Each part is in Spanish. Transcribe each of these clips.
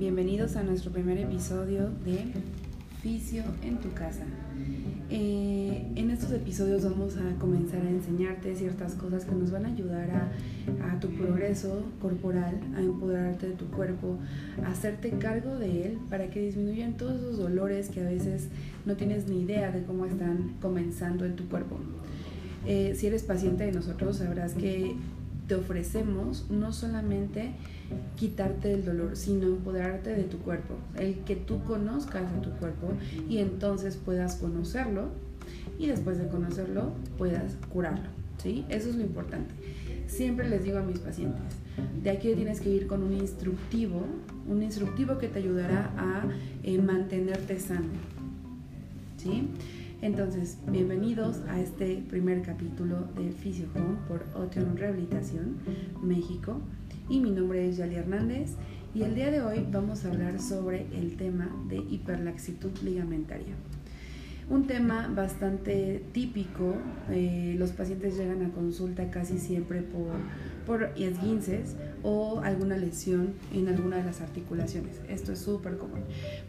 bienvenidos a nuestro primer episodio de Fisio en tu casa. Eh, en estos episodios vamos a comenzar a enseñarte ciertas cosas que nos van a ayudar a, tu progreso corporal, a empoderarte de tu cuerpo, a hacerte cargo de él para que disminuyan todos esos dolores que a veces no tienes ni idea de cómo están comenzando en tu cuerpo. Eh, si eres paciente de nosotros, sabrás que te ofrecemos no solamente quitarte el dolor, sino empoderarte de tu cuerpo, el que tú conozcas a tu cuerpo y entonces puedas conocerlo y después de conocerlo puedas curarlo, ¿sí? Eso es lo importante. Siempre les digo a mis pacientes, de aquí tienes que ir con un instructivo, un instructivo que te ayudará a eh, mantenerte sano, ¿sí? Entonces, bienvenidos a este primer capítulo de Fisio Home por Otion Rehabilitación México. Y mi nombre es Yali Hernández y el día de hoy vamos a hablar sobre el tema de hiperlaxitud ligamentaria. Un tema bastante típico, eh, los pacientes llegan a consulta casi siempre por, por esguinces o alguna lesión en alguna de las articulaciones. Esto es súper común.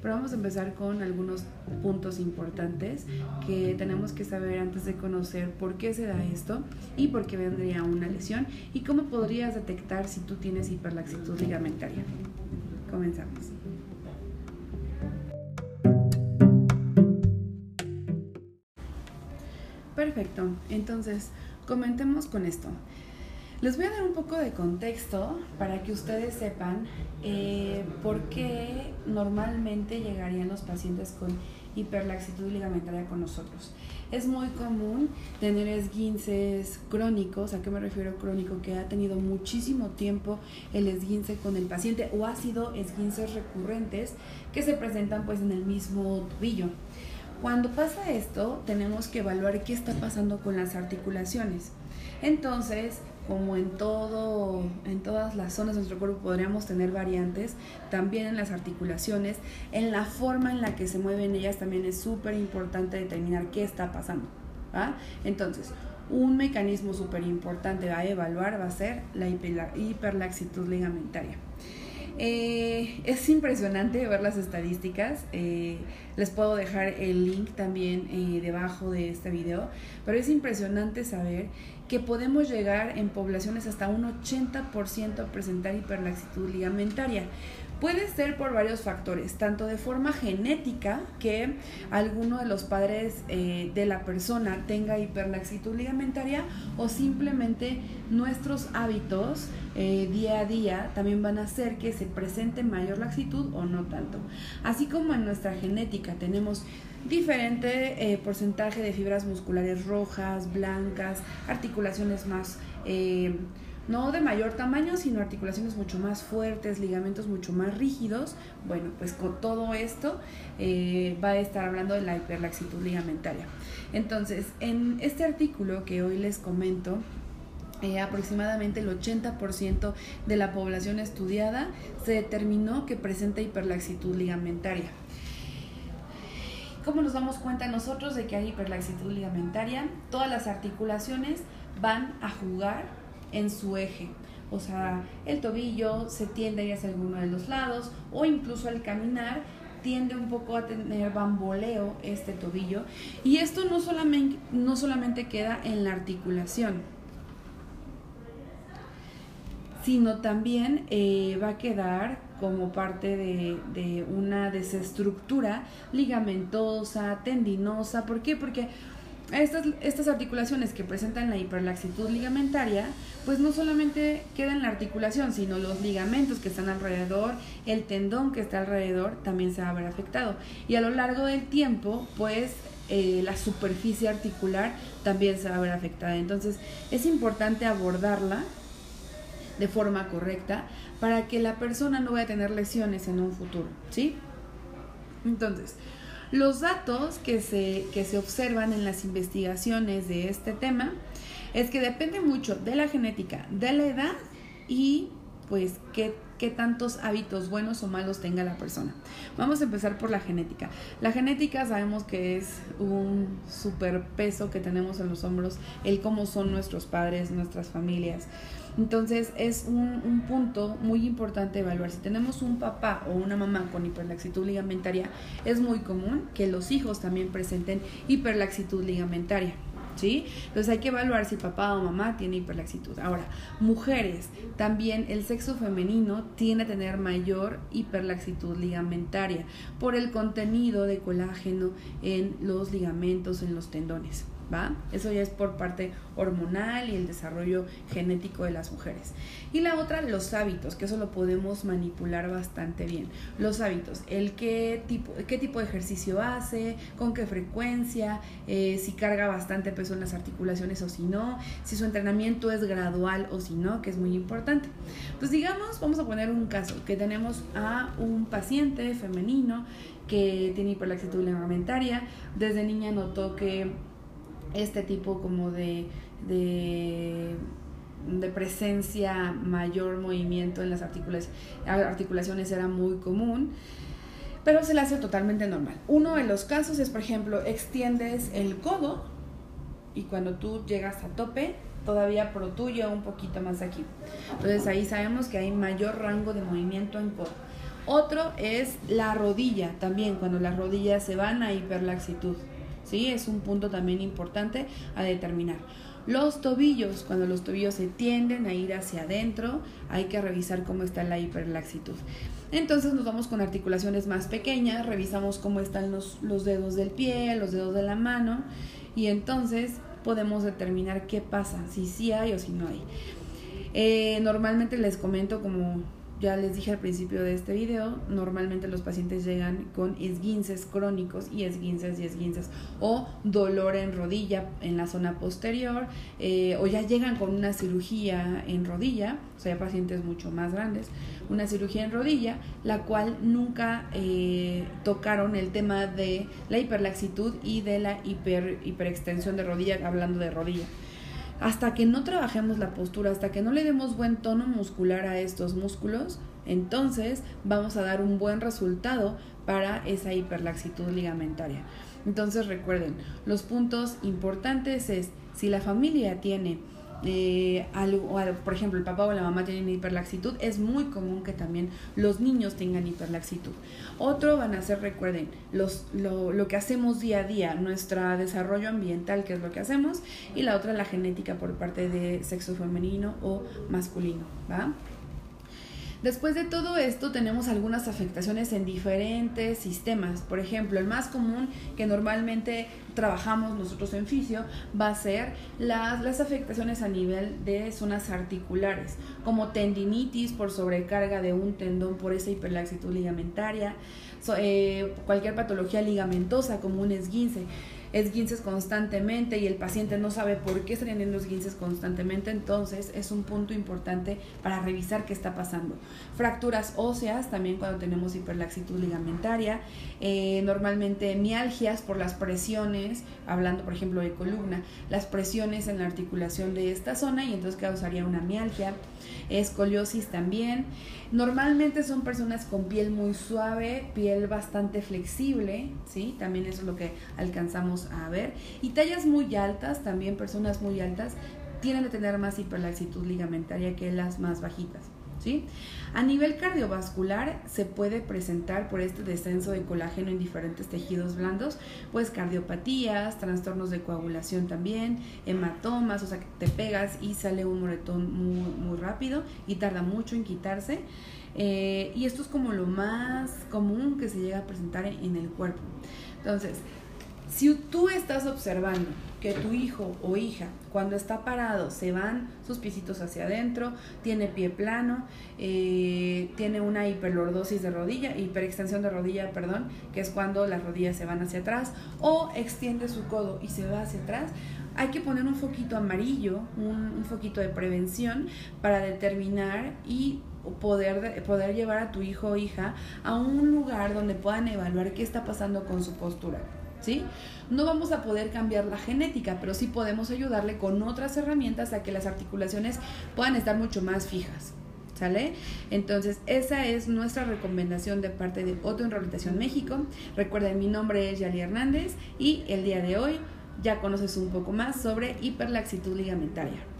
Pero vamos a empezar con algunos puntos importantes que tenemos que saber antes de conocer por qué se da esto y por qué vendría una lesión y cómo podrías detectar si tú tienes hiperlaxitud ligamentaria. Comenzamos. Perfecto, entonces comentemos con esto. Les voy a dar un poco de contexto para que ustedes sepan eh, por qué normalmente llegarían los pacientes con hiperlaxitud ligamentaria con nosotros. Es muy común tener esguinces crónicos, ¿a qué me refiero crónico? Que ha tenido muchísimo tiempo el esguince con el paciente o ha sido esguinces recurrentes que se presentan pues en el mismo tobillo. Cuando pasa esto, tenemos que evaluar qué está pasando con las articulaciones. Entonces, como en todo, en todas las zonas de nuestro cuerpo podríamos tener variantes, también en las articulaciones, en la forma en la que se mueven ellas también es súper importante determinar qué está pasando. Entonces, un mecanismo súper importante a evaluar va a ser la hiperlaxitud ligamentaria. Eh, es impresionante ver las estadísticas. Eh, les puedo dejar el link también eh, debajo de este video. Pero es impresionante saber que podemos llegar en poblaciones hasta un 80% a presentar hiperlaxitud ligamentaria. Puede ser por varios factores, tanto de forma genética, que alguno de los padres eh, de la persona tenga hiperlaxitud ligamentaria, o simplemente nuestros hábitos eh, día a día también van a hacer que se presente mayor laxitud o no tanto. Así como en nuestra genética tenemos diferente eh, porcentaje de fibras musculares rojas, blancas, articulaciones más no de mayor tamaño, sino articulaciones mucho más fuertes, ligamentos mucho más rígidos. Bueno, pues con todo esto eh, va a estar hablando de la hiperlaxitud ligamentaria. Entonces, en este artículo que hoy les comento, eh, aproximadamente el 80% de la población estudiada se determinó que presenta hiperlaxitud ligamentaria. ¿Cómo nos damos cuenta nosotros de que hay hiperlaxitud ligamentaria? Todas las articulaciones van a jugar en su eje. O sea, el tobillo se tiende hacia alguno de los lados o incluso al caminar tiende un poco a tener bamboleo este tobillo. Y esto no solamente, no solamente queda en la articulación, sino también eh, va a quedar como parte de, una desestructura ligamentosa, tendinosa. ¿Por qué? Porque estas, estas articulaciones que presentan la hiperlaxitud ligamentaria, pues no solamente queda en la articulación, sino los ligamentos que están alrededor, el tendón que está alrededor, también se va a ver afectado. Y a lo largo del tiempo, pues eh, la superficie articular también se va a ver afectada. Entonces es importante abordarla de forma correcta para que la persona no vaya a tener lesiones en un futuro, ¿sí? Entonces, los datos que se, que se observan en las investigaciones de este tema es que depende mucho de la genética, de la edad y pues qué, qué tantos hábitos buenos o malos tenga la persona. Vamos a empezar por la genética. La genética sabemos que es un super peso que tenemos en los hombros, el cómo son nuestros padres, nuestras familias. Entonces es un, un, punto muy importante evaluar. Si tenemos un papá o una mamá con hiperlaxitud ligamentaria, es muy común que los hijos también presenten hiperlaxitud ligamentaria. ¿Sí? Entonces hay que evaluar si papá o mamá tiene hiperlaxitud. Ahora, mujeres, también el sexo femenino tiene a tener mayor hiperlaxitud ligamentaria por el contenido de colágeno en los ligamentos, en los tendones. ¿Va? Eso ya es por parte hormonal y el desarrollo genético de las mujeres. Y la otra, los hábitos, que eso lo podemos manipular bastante bien. Los hábitos, el qué tipo, qué tipo de ejercicio hace, con qué frecuencia, eh, si carga bastante peso en las articulaciones o si no, si su entrenamiento es gradual o si no, que es muy importante. Pues digamos, vamos a poner un caso, que tenemos a un paciente femenino que tiene hiperlaxitud ligamentaria, desde niña notó que este tipo como de, de, presencia, mayor movimiento en las articulaciones, articulaciones era muy común, pero se le hace totalmente normal. Uno de los casos es, por ejemplo, extiendes el codo y cuando tú llegas a tope, todavía protuye un poquito más aquí. Entonces ahí sabemos que hay mayor rango de movimiento en codo. Otro es la rodilla, también cuando las rodillas se van a hiperlaxitud. ¿Sí? Es un punto también importante a determinar. Los tobillos, cuando los tobillos se tienden a ir hacia adentro, hay que revisar cómo está la hiperlaxitud. Entonces nos vamos con articulaciones más pequeñas, revisamos cómo están los, dedos del pie, los dedos de la mano y entonces podemos determinar qué pasa, si sí hay o si no hay. Eh, normalmente les comento como ya les dije al principio de este video, normalmente los pacientes llegan con esguinces crónicos y esguinces y esguinces o dolor en rodilla en la zona posterior eh, o ya llegan con una cirugía en rodilla, o sea, pacientes mucho más grandes, una cirugía en rodilla, la cual nunca eh, tocaron el tema de la hiperlaxitud y de la hiper, hiperextensión de rodilla, hablando de rodilla hasta que no trabajemos la postura, hasta que no le demos buen tono muscular a estos músculos, entonces vamos a dar un buen resultado para esa hiperlaxitud ligamentaria. Entonces recuerden, los puntos importantes es si la familia tiene eh, por ejemplo, el papá o la mamá tienen hiperlaxitud, es muy común que también los niños tengan hiperlaxitud. Otro van a ser, recuerden, los, lo, lo que hacemos día a día, nuestro desarrollo ambiental, que es lo que hacemos, y la otra la genética por parte de sexo femenino o masculino, ¿va? Después de todo esto tenemos algunas afectaciones en diferentes sistemas. Por ejemplo, el más común que normalmente trabajamos nosotros en fisio va a ser las, las afectaciones a nivel de zonas articulares, como tendinitis por sobrecarga de un tendón por esa hiperlaxitud ligamentaria, eh, cualquier patología ligamentosa como un esguince esguinces constantemente y el paciente no sabe por qué está teniendo esguinces constantemente, entonces es un punto importante para revisar qué está pasando. Fracturas óseas, también cuando tenemos hiperlaxitud ligamentaria, eh, normalmente mialgias por las presiones, hablando por ejemplo de columna, las presiones en la articulación de esta zona y entonces causaría una mialgia, escoliosis también. Normalmente son personas con piel muy suave, piel bastante flexible, ¿sí? También eso es lo que alcanzamos a ver. Y tallas muy altas, también personas muy altas, tienen que tener más hiperlaxitud ligamentaria que las más bajitas. ¿Sí? A nivel cardiovascular se puede presentar por este descenso de colágeno en diferentes tejidos blandos, pues cardiopatías, trastornos de coagulación también, hematomas, o sea que te pegas y sale un moretón muy, muy rápido y tarda mucho en quitarse. Eh, y esto es como lo más común que se llega a presentar en el cuerpo. Entonces, si tú estás observando que tu hijo o hija cuando está parado se van sus piecitos hacia adentro, tiene pie plano, eh, tiene una hiperlordosis de rodilla, hiperextensión de rodilla, perdón, que es cuando las rodillas se van hacia atrás, o extiende su codo y se va hacia atrás, hay que poner un foquito amarillo, un, un foquito de prevención para determinar y poder, poder llevar a tu hijo o hija a un lugar donde puedan evaluar qué está pasando con su postura. ¿Sí? No vamos a poder cambiar la genética, pero sí podemos ayudarle con otras herramientas a que las articulaciones puedan estar mucho más fijas. ¿Sale? Entonces, esa es nuestra recomendación de parte de Otto en Rehabilitación México. Recuerden, mi nombre es Yali Hernández y el día de hoy ya conoces un poco más sobre hiperlaxitud ligamentaria.